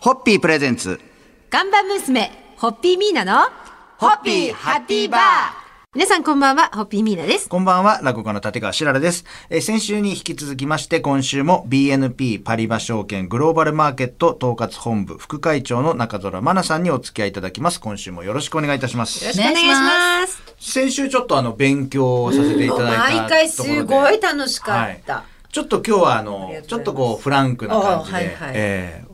ホッピープレゼンツ。看板娘、ホッピーミーナの、ホッピーハッピーバー皆さんこんばんは、ホッピーミーナです。こんばんは、落語家の立川しららです。えー先週に引き続きまして、今週も BNP パリバ証券グローバルマーケット統括本部副会長の中空真奈さんにお付き合いいただきます。今週もよろしくお願いいたします。よろしくお願いします。先週ちょっとあの、勉強をさせていただいたところで。毎回すごい楽しかった。はいちょっと今日はあのあちょっとこうフランクな感じで、あはいはいえー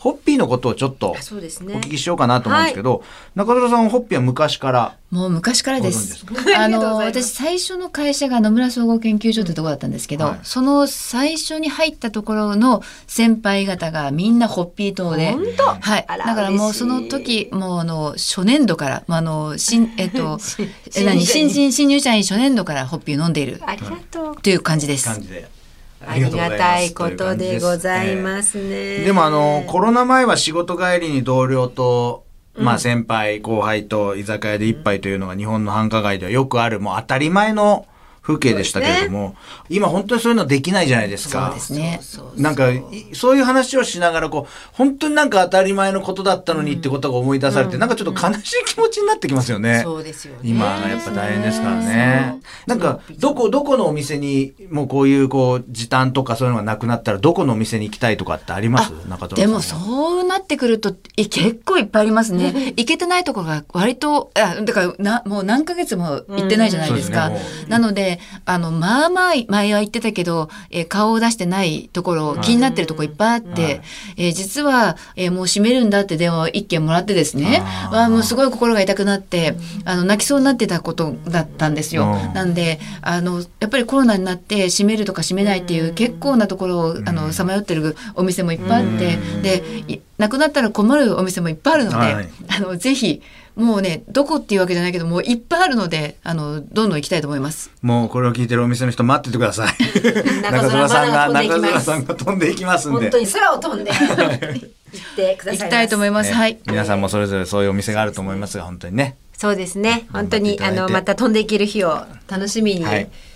ホッピーのことをちょっとあそうですねお聞きしようかなと思うんですけど、中村さんはホッピーは昔から？もう昔からです。あの私最初の会社が野村総合研究所ってところだったんですけど、はいその最初に入ったところの先輩方がみんなホッピー党で、はい。だからもうその時もうあの初年度から、まああの新 えっと新え何？新入社員新人新入社員初年度からホッピーを飲んでいるありがとう。という感じです。感じで。ありがたいことでございす。ますね。えーでもあのコロナ前は仕事帰りに同僚と、まあ先輩後輩と居酒屋で一杯というのが日本の繁華街ではよくあるもう当たり前の風景でしたけれども、今本当にそういうのできないじゃないですか。そうですね。なんかいそういう話をしながらこう本当になんか当たり前のことだったのにってことが思い出されて、なんかちょっと悲しい気持ちになってきますよね。そうですよね。今がやっぱ大変ですからね。なんかどこどこのお店にもうこういうこう時短とかそういうのがなくなったらどこのお店に行きたいとかってあります？中でもそうなってくるとい結構いっぱいありますね。行けてないところが割とあだからなもう何ヶ月も行ってないじゃないですか。うんすねもなのであのまあまあ前は行ってたけど、えー顔を出してないところ、気になってるところいっぱいあって、はい。えー実は、えーもう閉めるんだって電話を一件もらってですね。あもうすごい心が痛くなってあの泣きそうになってたことだったんですよ。うん。なんであのやっぱりコロナになって閉めるとか閉めないっていう結構なところをあのさまよってるお店もいっぱいあってでいなくなったら困るお店もいっぱいあるので、はい。あのぜひもうねどこっていうわけじゃないけどもういっぱいあるのであのどんどん行きたいと思います。もうこれを聞いてるお店の人待っててください。中中澤さんが空中澤まだ飛んでいきますさんが飛んでいきますんで本当。に空を飛んで行ってください。行きたいと思います。ねはい。皆さんもそれぞれそういうお店があると思いますが本当にね。そうですね。本当にあのまた飛んでいける日を楽しみに。は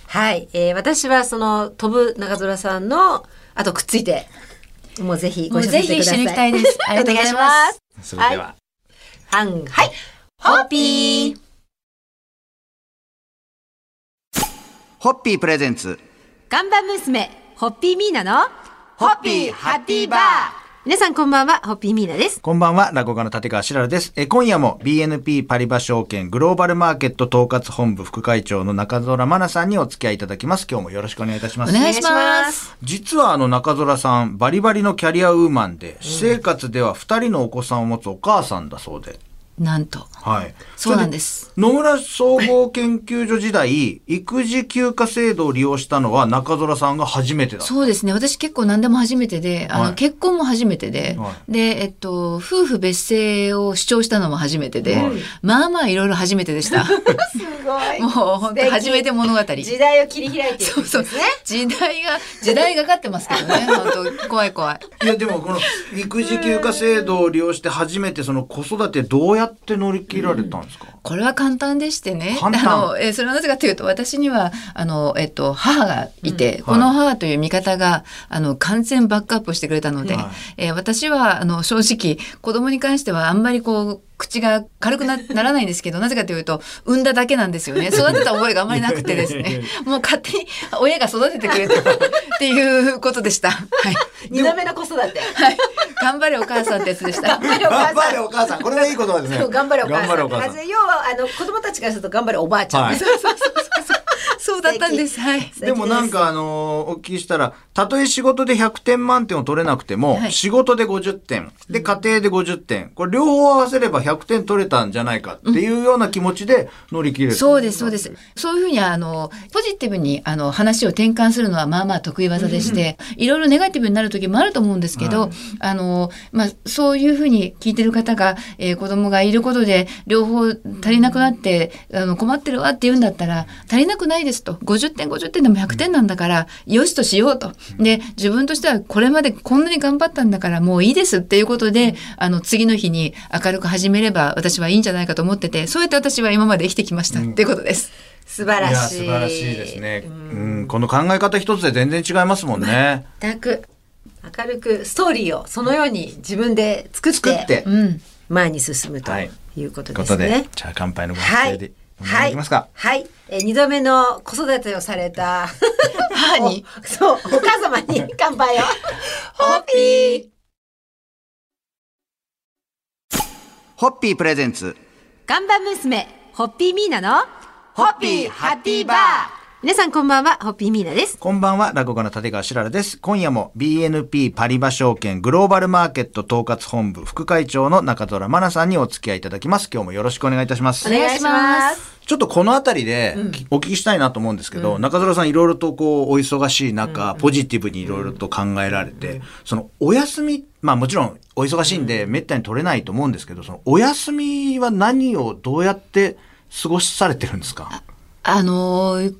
はいい。えー私はその飛ぶ中空さんのあとくっついてもうぜひご一緒させてください。もうぜひ一緒に行きたいですありがとうございます それでは。はんはい。ホッピー。ホッピープレゼンツ。看板娘、ホッピーミーナの、ホッピーハッピーバー皆さんこんばんは、ホッピーミーナです。こんばんは、落語家の立川しららです。え、今夜も BNP パリバ証券グローバルマーケット統括本部副会長の中空真奈さんにお付き合いいただきます。今日もよろしくお願いいたします。お願いします。実はあの中空さん、バリバリのキャリアウーマンで、私生活では二人のお子さんを持つお母さんだそうで。なんとはい。そうなんです。野村総合研究所時代、育児休暇制度を利用したのは中空さんが初めてだ。そうですね。私結構何でも初めてで、あの、はい結婚も初めてで、はで、えっと、夫婦別姓を主張したのも初めてで、はいまあまあいろいろ初めてでした。すごいもう本当初めて物語。時代を切り開いていくんですね。時代が、時代がかってますけどね。本当怖い怖い。いやでもこの育児休暇制度を利用して初めてその子育てどうやって乗り切られたんですか、これは簡単でしてね。簡単あの、えーそれはなぜかというと、私には、あの、えっと、母がいて、うんこの母という味方が、あの、完全バックアップしてくれたので、はいえー私は、あの、正直、子供に関してはあんまりこう、口が軽くなならないんですけど、なぜかというと、産んだだけなんですよね。育てた覚えがあんまりなくてですね。もう勝手に親が育ててくれたっていうことでした。はい。二度目の子育て。はい。頑張れお母さんってやつでした。頑張れお母頑張さんれお母さんこれはいい言葉ですね頑張れお母さん。頑張れお母さんまず要はあの子供たちからすると頑張れおばあちゃん。はいそうそうそうだったんです。はい。でもなんかあのお聞きしたらたとえ仕事で100点満点を取れなくても、はい。仕事で50点で家庭で50点これ両方合わせれば100点取れたんじゃないかっていうような気持ちで乗り切れる、そうです、そうです。そういうふうに、あの、ポジティブに、あの、話を転換するのは、まあまあ得意技でして、いろいろネガティブになる時もあると思うんですけど、はい。あの、まあ、そういうふうに聞いてる方が、えー子供がいることで、両方足りなくなって、あの、困ってるわって言うんだったら、足りなくないですと。50点、50点でも100点なんだから、よしとしようと。で、自分としてはこれまでこんなに頑張ったんだから、もういいですっていうことで、あの、次の日に明るく始めれば、私はいいんじゃないかと思ってて、そうやって私は今まで生きてきました、っていうことです。素晴らいやしい。素晴らしいですね、うん、この考え方一つで全然違いますもんね全く。明るくストーリーをそのように自分で作って作って。うん。前に進むとはいいうことということでですね。、じゃあ乾杯のごはい発声で。お願いできますか。はい。えー二度目の子育てをされた母に？おそう、お母様に 乾杯を。ホッピーホッピープレゼンツ。ガンバ娘、ホッピーミーナの、ホッピーハッピーバー皆さんこんばんは、ホッピーミーナです。こんばんは、落語家の立川しららです。今夜も BNP パリバ証券グローバルマーケット統括本部副会長の中空真奈さんにお付き合いいただきます。今日もよろしくお願いいたします。お願いします。ちょっとこのあたりでお聞きしたいなと思うんですけど、中空さんいろいろとこうお忙しい中、ポジティブにいろいろと考えられて、そのお休み、まあもちろんお忙しいんでめったに取れないと思うんですけど、そのお休みは何をどうやって過ごされてるんですか？あのー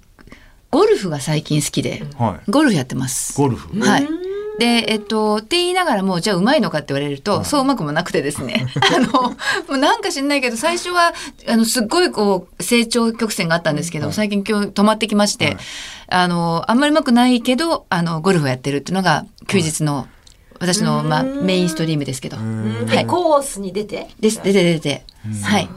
ゴルフが最近好きで、はい。ゴルフやってます。ゴルフ？はい。で、えっと、って言いながらも、じゃあうまいのかって言われると、そううまくもなくてですね。あの、もうなんか知んないけど、最初は、あの、すっごいこう、成長曲線があったんですけど、最近今日止まってきまして、あの、あんまりうまくないけど、あの、ゴルフをやってるっていうのが、休日の、私の、まあ、メインストリームですけど。はい。でコースに出て？です。出て出て。はい。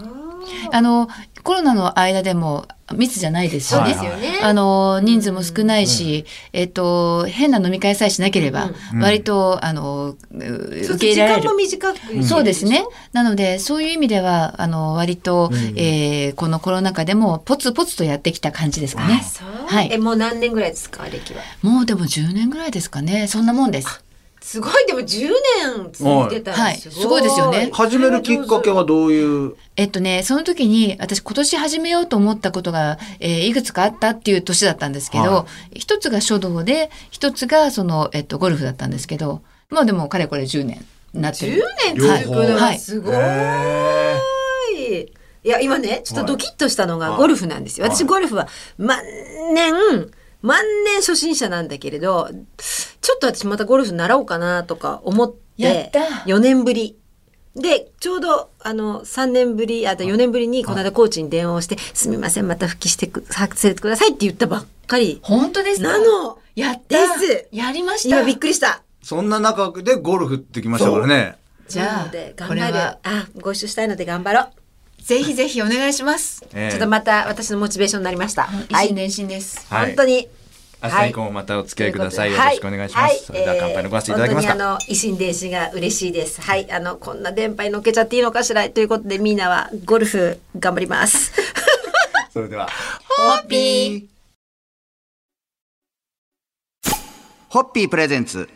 あの、コロナの間でも密じゃないですしね。そうですよねあの、人数も少ないし、えっと、変な飲み会さえしなければ、割と、あの、う受け入れられる時間も。短く、そうですね。。なので、そういう意味では、あの、割と、えーこのコロナ禍でも、ポツポツとやってきた感じですかね。そう。はいえ、もう何年ぐらいですか、歴は？もうでも10年ぐらいですかね。そんなもんです。すごい、でも10年続いてたらはい。すごいですよね。始めるきっかけはどういう？えっとね、その時に私今年始めようと思ったことが、えーいくつかあったっていう年だったんですけど、は一つが書道で、一つがその、えっと、ゴルフだったんですけど、まあでもかれこれ10年になって10る。年続くのははい。すごい。へいや、今ね、ちょっとドキッとしたのはい。がゴルフなんですよ。はい。私ゴルフは万年、万年初心者なんだけれど、ちょっと私またゴルフ習おうかなとか思っ、やってた4年ぶり。で、ちょうど、あの、3年ぶり、あと4年ぶりに、この間コーチに電話をして、すみません、また復帰してく、させてくださいって言ったばっかり。本当ですか？なのやったですやりました今びっくりした。そんな中でゴルフってきましたからね。じゃあで、頑張る。これはあ、ご一緒したいので頑張ろう。ぜひぜひお願いします。ええちょっとまた私のモチベーションになりました。はい一心。伝心です。はい本当に。明日以降もまたお付き合いください。よはろしくお願いします。それでは乾杯のご発声いただけますか？えー本当にあの、維新伝心が嬉しいです。はい。あの、こんな電波に乗っけちゃっていいのかしらということで、みんなはゴルフ頑張ります。それでは。ホッピー。ホッピープレゼンツ。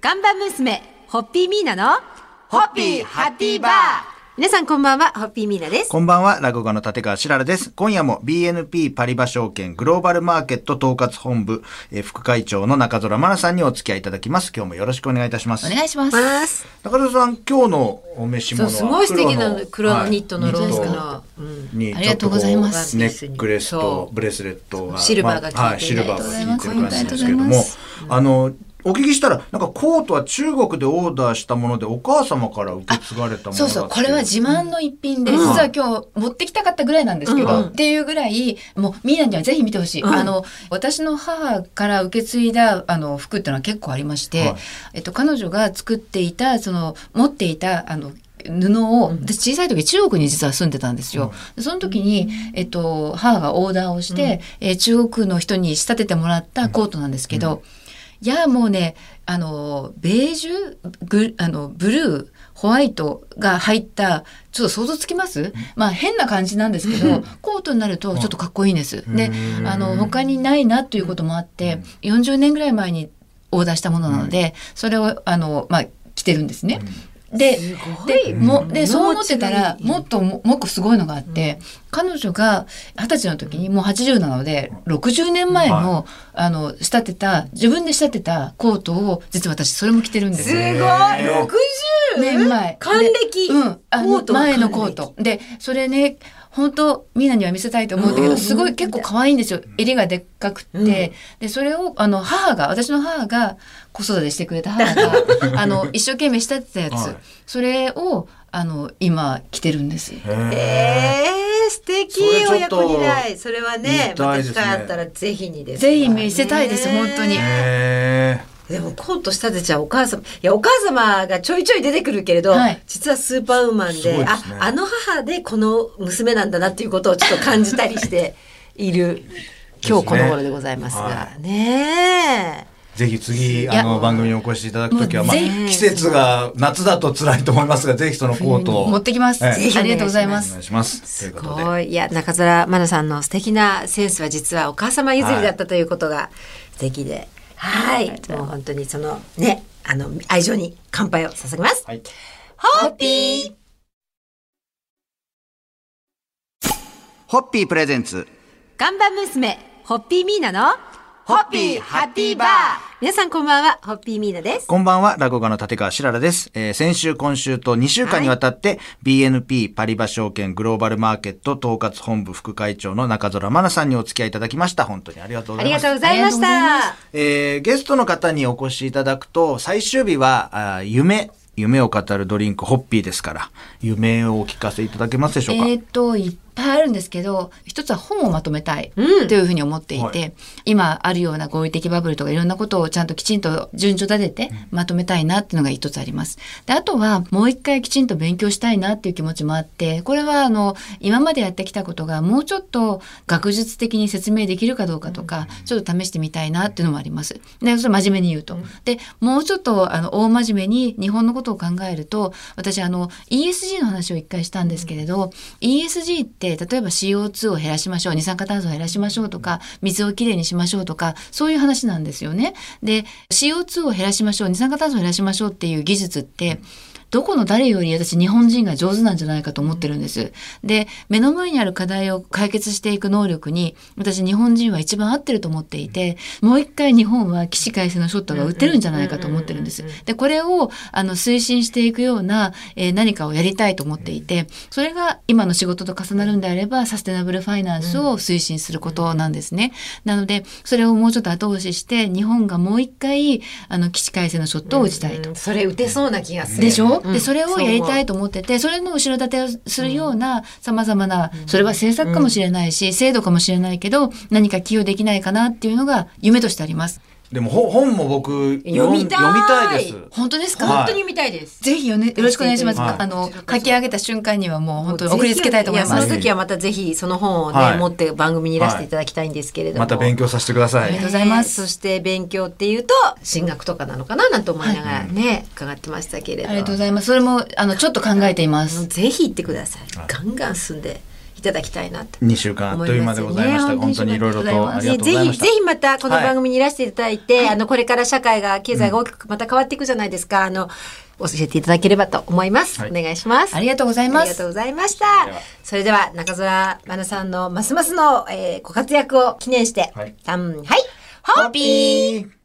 ガンバ娘、ホッピーミーナの、ホッピーハッピーバー皆さんこんばんは、ホッピーミーナです。こんばんは、落語家の立川しららです。今夜も BNP パリバ証券グローバルマーケット統括本部、えー副会長の中空真奈さんにお付き合いいただきます。今日もよろしくお願いいたします。お願いします。中空さん、今日のお召しそう、物はすごい素敵な黒のニットのローズはいの。うんにありがとうございますネックレスとブレスレットがシルバーが効いてまあはい、シルバーが効いてる感じですけれどもありがとうございますあのお聞きしたらなんかコートは中国でオーダーしたものでお母様から受け継がれたものだそうそう、これは自慢の一品で、うん。実は今日持ってきたかったぐらいなんですけど、うんっていうぐらい、もうみんなにはぜひ見てほしい。うん。あの、私の母から受け継いだあの服っていうのは結構ありまして、はい。えっと、彼女が作っていた、その、持っていた、あの、布を、私小さい時中国に実は住んでたんですよ。でその時に、えっと、母がオーダーをして、えー中国の人に仕立ててもらったコートなんですけど、いやもうねあのベージュグあのブルーホワイトが入ったちょっと想像つきます、まあ変な感じなんですけど コートになるとちょっとかっこいいんです。でうんあの他にないなということもあって40年ぐらい前にオーダーしたものなのでそれをあの、まあ、着てるんですね。ででもでそう思ってたらもっとももう一個すごいのがあって、彼女が二十歳の時にもう80なので60年前の,、あの仕立てた自分で仕立てたコートを実は私それも着てるんですすごい。よ。!60 年前。還暦。でうん、あの前のコート。でそれね本当みんなには見せたいと思うんだけど、うんすごい結構可愛いんですよ。襟がでっかくって、うん。でそれをあの母が私の母が子育てしてくれた母が あの一生懸命仕立てたやつ、はい。それをあの今着てるんです。へえー、素敵。親子にない。それはね、また機会あったらぜひにです。ぜひ見せたいです本当に。へでもコート仕立てちゃうお母様いやお母様がちょいちょい出てくるけれど、はい実はスーパーウーマンでねああの母でこの娘なんだなっていうことをちょっと感じたりして いる今日この頃でございますがはねえ。ぜひ次、やあの、番組にお越しいただくときは、まあ、季節が夏だと辛いと思いますが、ぜひそのコートを。持ってきます。ええありがとうございますお願い。します。ごい。いや、中澤真奈さんの素敵なセンスは実はお母様譲りだったということが素敵で。はい。もう本当にそのね、あの、愛情に乾杯を捧げます。はい。ホッピーホッピープレゼンツ。看板娘、ホッピーミーナの、ホッピーハッピーバー皆さんこんばんは、ホッピーミーナです。こんばんは、落語家の立川しららです。えー先週、今週と2週間にわたって、BNP パリバ証券グローバルマーケット統括本部副会長の中空真奈さんにお付き合いいただきました。本当にありがとうございます。ありがとうございました。えーゲストの方にお越しいただくと、最終日は、あー夢、夢を語るドリンク、ホッピーですから、夢をお聞かせいただけますでしょうか？えっ、と、いっぱいあるんですけど、一つは本をまとめたいうんというふうに思っていて、はい今あるような合理的バブルとかいろんなことをちゃんときちんと順序立ててまとめたいなっていうのが一つあります。で、あとはもう一回きちんと勉強したいなっていう気持ちもあって、これはあの、今までやってきたことがもうちょっと学術的に説明できるかどうかとか、ちょっと試してみたいなっていうのもあります。で、それ真面目に言うと。で、もうちょっとあの、大真面目に日本のことを考えると、私あの、ESG の話を一回したんですけれど、ESG って例えば CO2 を減らしましょう、二酸化炭素を減らしましょうとか、水をきれいにしましょうとか、そういう話なんですよね。で、CO2 を減らしましょう、二酸化炭素を減らしましょうっていう技術って、どこの誰より私日本人が上手なんじゃないかと思ってるんです。で、目の前にある課題を解決していく能力に、私日本人は一番合ってると思っていて、もう一回日本は起死回生のショットが打てるんじゃないかと思ってるんです。で、これをあの推進していくような、えー何かをやりたいと思っていて、それが今の仕事と重なるんであれば、サステナブルファイナンスを推進することなんですね。なので、それをもうちょっと後押しして、日本がもう一回、あの、起死回生のショットを打ちたいと。うんそれ打てそうな気がする。でしょ、うん。でそれをやりたいと思っててそれの後ろ盾をするようなさまざまなそれは政策かもしれないし、制度かもしれないけど何か寄与できないかなっていうのが夢としてあります。でも、ほ本も僕、読みたい読みたいです。本当ですか、はい本当に見たいです。ぜひよ,、ね、よろしくお願いします。はいあの書き上げた瞬間にはもう本当に送りつけたいと思います。やその時はまたぜひその本をね、はい持って番組にいらしていただきたいんですけれども。また勉強させてくださいありがとう。ございますねそして勉強っていうと進学とかなのかななんて思いながらね、伺ってましたけれどありがとうございます。それもあのちょっと考えています。ぜひ行ってください。ガンガン進んでいただきたいなって。2週間あっという間でございましたね本当にいろいろとありがとうごぜひざいました。ぜひまたこの番組にいらしていただいて、あのこれから社会が経済が大きくまた変わっていくじゃないですか。あの教えていただければと思います。はいお願いします。ありがとうございますありがとうございました。それでは中澤真奈さんのますますの、えーご活躍を記念して、はいはいホッピーー